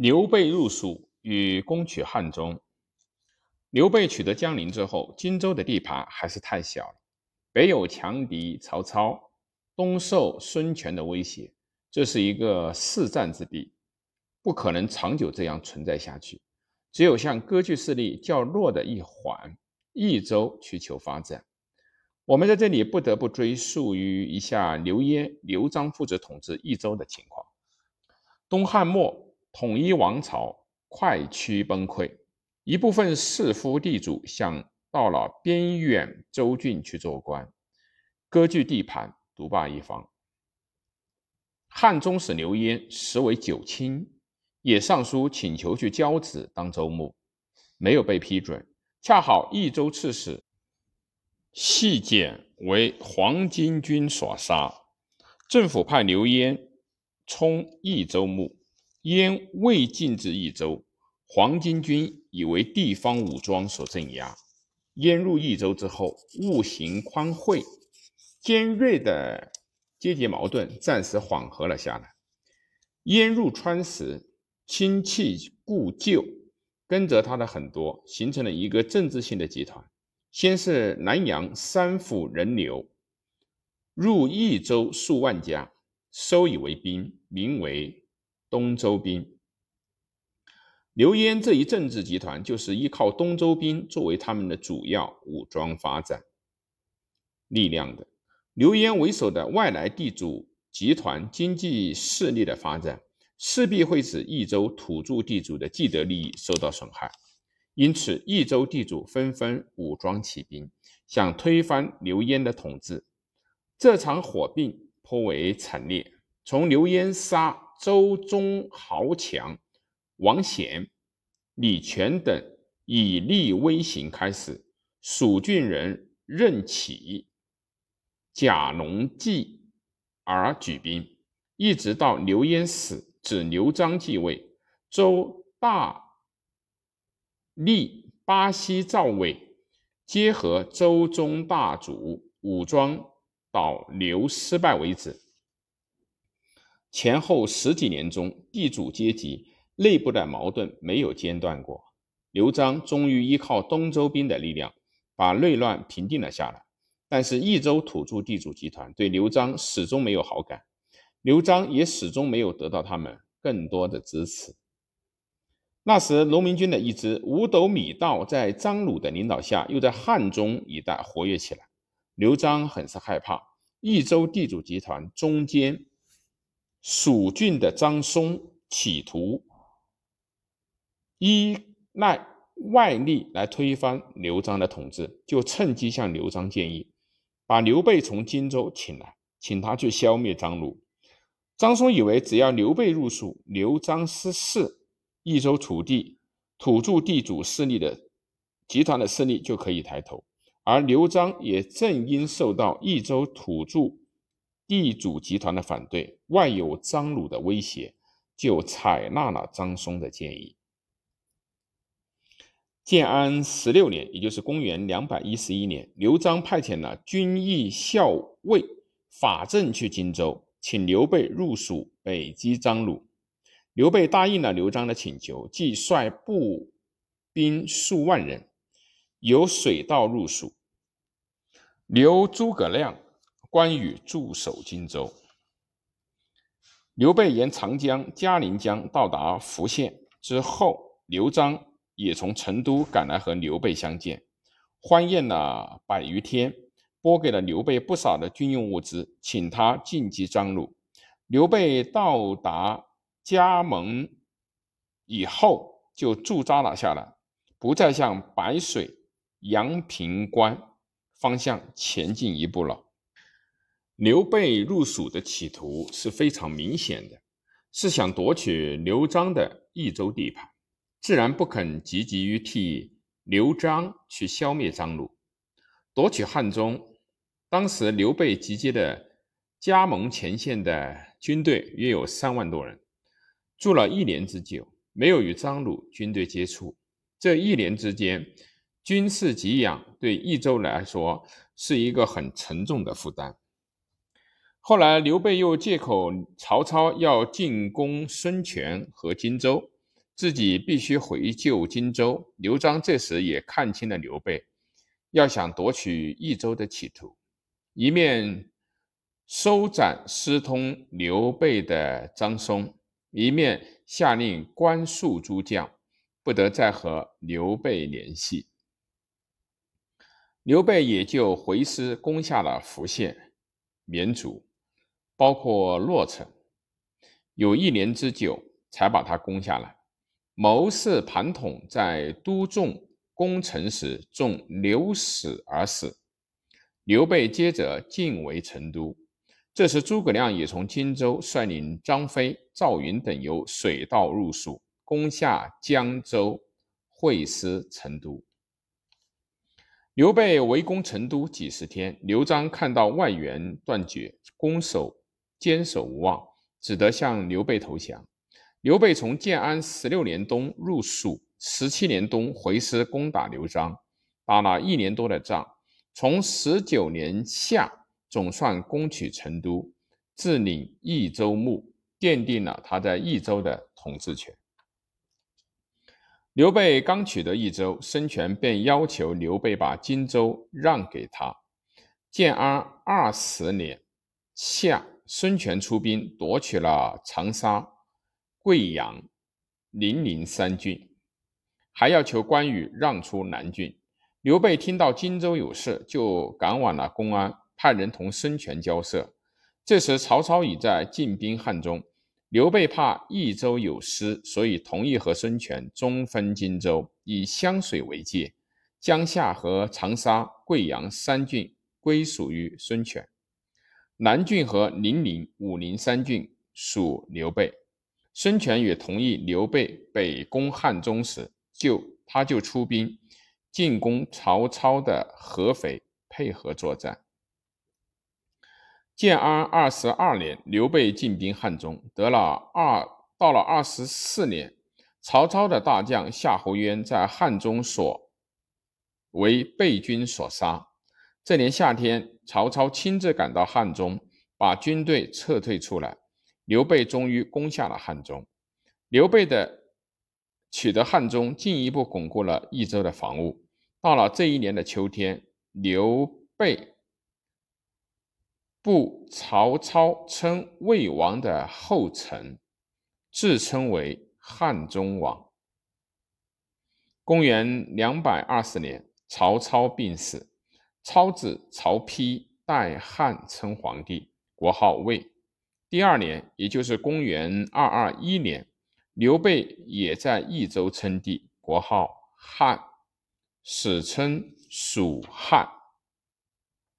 刘备入蜀与攻取汉中。刘备取得江陵之后，荆州的地盘还是太小了，北有强敌曹操，东受孙权的威胁，这是一个四战之地，不可能长久这样存在下去。只有向割据势力较弱的一环益州去求发展。我们在这里不得不追溯于一下刘焉、刘璋父子统治益州的情况。东汉末。统一王朝快趋崩溃，一部分士夫地主想到了边远州郡去做官，割据地盘，独霸一方。汉中使刘焉实为九卿，也上书请求去交趾当州牧，没有被批准。恰好益州刺史细简为黄巾军所杀，政府派刘焉充益州牧。燕未进至益州，黄巾军以为地方武装所镇压。燕入益州之后，物行宽惠，尖锐的阶级矛盾暂时缓和了下来。燕入川时，亲戚故旧，跟着他的很多，形成了一个政治性的集团。先是南阳三府人流入益州数万家，收以为兵，名为。东周兵，刘焉这一政治集团就是依靠东周兵作为他们的主要武装发展力量的。刘焉为首的外来地主集团经济势力的发展，势必会使益州土著地主的既得利益受到损害，因此益州地主纷纷武装起兵，想推翻刘焉的统治。这场火并颇为惨烈，从刘焉杀。周中豪强王显、李全等以立威行开始，蜀郡人任起、贾龙继而举兵，一直到刘焉死，指刘璋继位，周大立巴西赵魏皆和周中大主武装倒刘失败为止。前后十几年中，地主阶级内部的矛盾没有间断过。刘璋终于依靠东周兵的力量，把内乱平定了下来。但是益州土著地主集团对刘璋始终没有好感，刘璋也始终没有得到他们更多的支持。那时，农民军的一支五斗米道在张鲁的领导下，又在汉中一带活跃起来。刘璋很是害怕益州地主集团中间。蜀郡的张松企图依赖外力来推翻刘璋的统治，就趁机向刘璋建议，把刘备从荆州请来，请他去消灭张鲁。张松以为只要刘备入蜀，刘璋失势，益州土地土著地主势力的集团的势力就可以抬头，而刘璋也正因受到益州土著。地主集团的反对，外有张鲁的威胁，就采纳了张松的建议。建安十六年，也就是公元两百一十一年，刘璋派遣了军议校尉法正去荆州，请刘备入蜀北击张鲁。刘备答应了刘璋的请求，即率步兵数万人，由水道入蜀，留诸葛亮。关羽驻守荆州，刘备沿长江、嘉陵江到达福县之后，刘璋也从成都赶来和刘备相见，欢宴了百余天，拨给了刘备不少的军用物资，请他进击张鲁。刘备到达嘉盟以后，就驻扎了下来，不再向白水、阳平关方向前进一步了。刘备入蜀的企图是非常明显的，是想夺取刘璋的益州地盘，自然不肯积极于替刘璋去消灭张鲁，夺取汉中。当时刘备集结的加盟前线的军队约有三万多人，住了一年之久，没有与张鲁军队接触。这一年之间，军事给养对益州来说是一个很沉重的负担。后来，刘备又借口曹操要进攻孙权和荆州，自己必须回救荆州。刘璋这时也看清了刘备要想夺取益州的企图，一面收斩私通刘备的张松，一面下令关束诸将，不得再和刘备联系。刘备也就回师攻下了福县、绵竹，包括洛城，有一年之久才把它攻下来。谋士庞统在都众攻城时中流矢而死。刘备接着进围成都，这时诸葛亮也从荆州率领张飞、赵云等由水道入蜀，攻下江州，会师成都。刘备围攻成都几十天，刘璋看到外援断绝，攻守坚守无望，只得向刘备投降。刘备从建安十六年冬入蜀，十七年冬回师攻打刘璋，打了一年多的仗，从十九年夏总算攻取成都，自领益州牧，奠定了他在益州的统治权。刘备刚取得益州，孙权便要求刘备把荆州让给他。建安二十年夏，孙权出兵夺取了长沙、贵阳、零陵三郡，还要求关羽让出南郡。刘备听到荆州有事，就赶往了公安，派人同孙权交涉。这时，曹操已在进兵汉中。刘备怕益州有失，所以同意和孙权中分荆州，以湘水为界，江夏和长沙、贵阳三郡归属于孙权，南郡和零陵、武陵三郡属刘备。孙权也同意刘备北攻汉中时，就他就出兵进攻曹操的合肥，配合作战。建安二十二年，刘备进兵汉中，得了二。到了二十四年，曹操的大将夏侯渊在汉中所为被军所杀。这年夏天，曹操亲自赶到汉中，把军队撤退出来。刘备终于攻下了汉中。刘备的取得汉中，进一步巩固了益州的防务。到了这一年的秋天，刘备。步曹操称魏王的后尘，自称为汉中王。公元两百二十年，曹操病死，操子曹丕代汉称皇帝，国号魏。第二年，也就是公元二二一年，刘备也在益州称帝，国号汉，史称蜀汉。